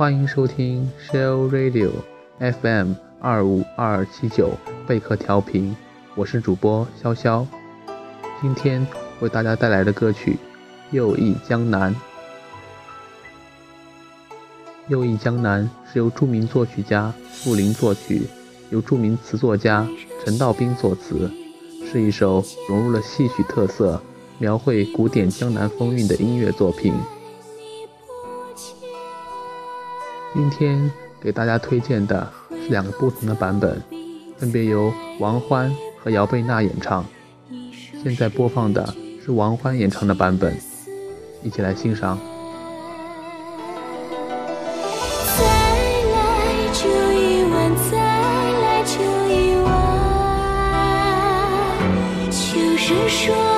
欢迎收听 Shell Radio FM 二五二二七九贝壳调频，我是主播潇潇。今天为大家带来的歌曲《又忆江南》。《又忆江南》是由著名作曲家傅林作曲，由著名词作家陈道斌作词，是一首融入了戏曲特色、描绘古典江南风韵的音乐作品。今天给大家推荐的是两个不同的版本，分别由王欢和姚贝娜演唱。现在播放的是王欢演唱的版本，一起来欣赏。再来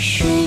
水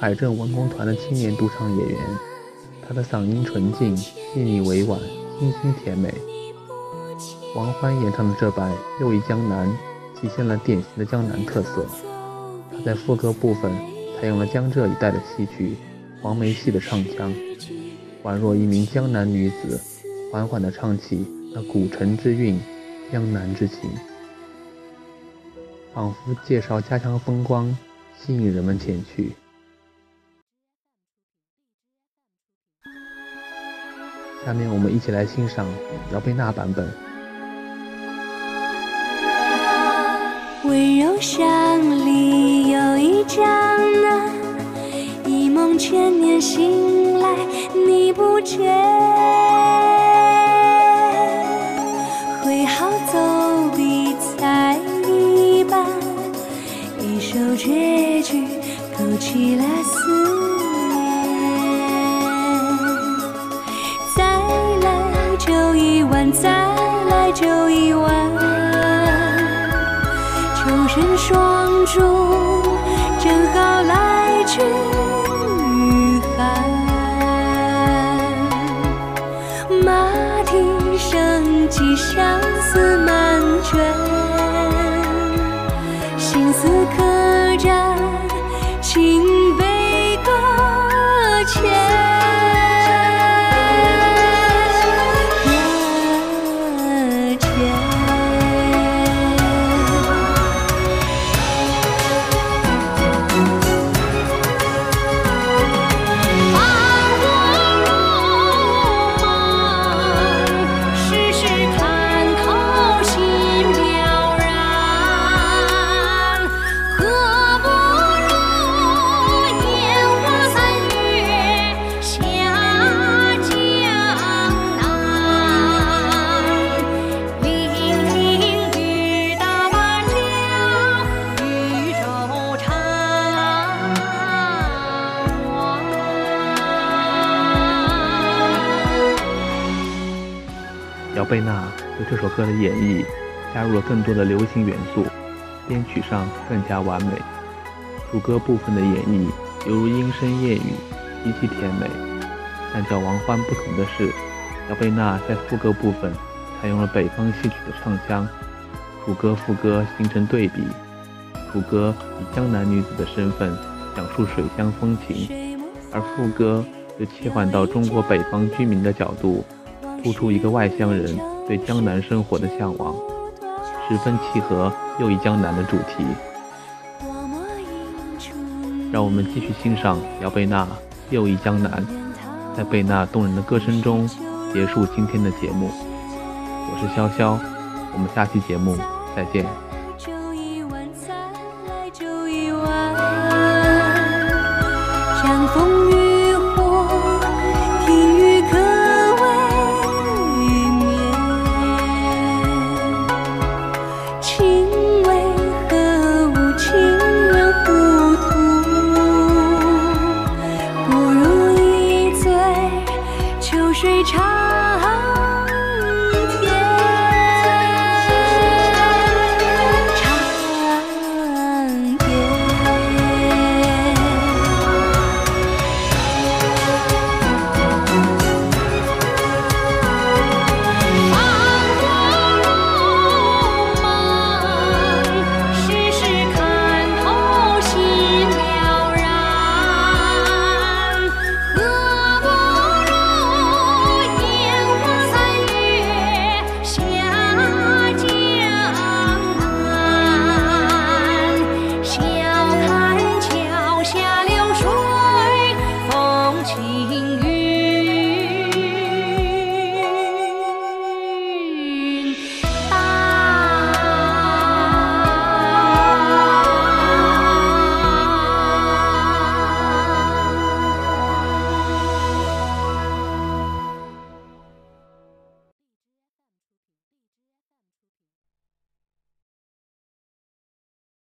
海政文工团的青年独唱演员，他的嗓音纯净、细腻委婉、清新甜美。王欢演唱的这版《又忆江南》体现了典型的江南特色。他在副歌部分采用了江浙一带的戏曲黄梅戏的唱腔，宛若一名江南女子，缓缓地唱起那古城之韵、江南之情，仿佛介绍家乡风光，吸引人们前去。下面我们一起来欣赏姚贝娜版本。温柔乡里有一江南，一梦千年醒来你不见。挥毫走笔才一半，一首绝句勾起了思双珠，正好来去御寒。马蹄声急，相思满卷，心思客栈。贝娜对这首歌的演绎加入了更多的流行元素，编曲上更加完美。主歌部分的演绎犹如莺声燕语，极其甜美。但叫王欢不同的是，姚贝娜在副歌部分采用了北方戏曲的唱腔，主歌副歌形成对比。主歌以江南女子的身份讲述水乡风情，而副歌则切换到中国北方居民的角度。突出一个外乡人对江南生活的向往，十分契合又一江南的主题。让我们继续欣赏姚贝娜《又一江南》，在贝娜动人的歌声中结束今天的节目。我是潇潇，我们下期节目再见。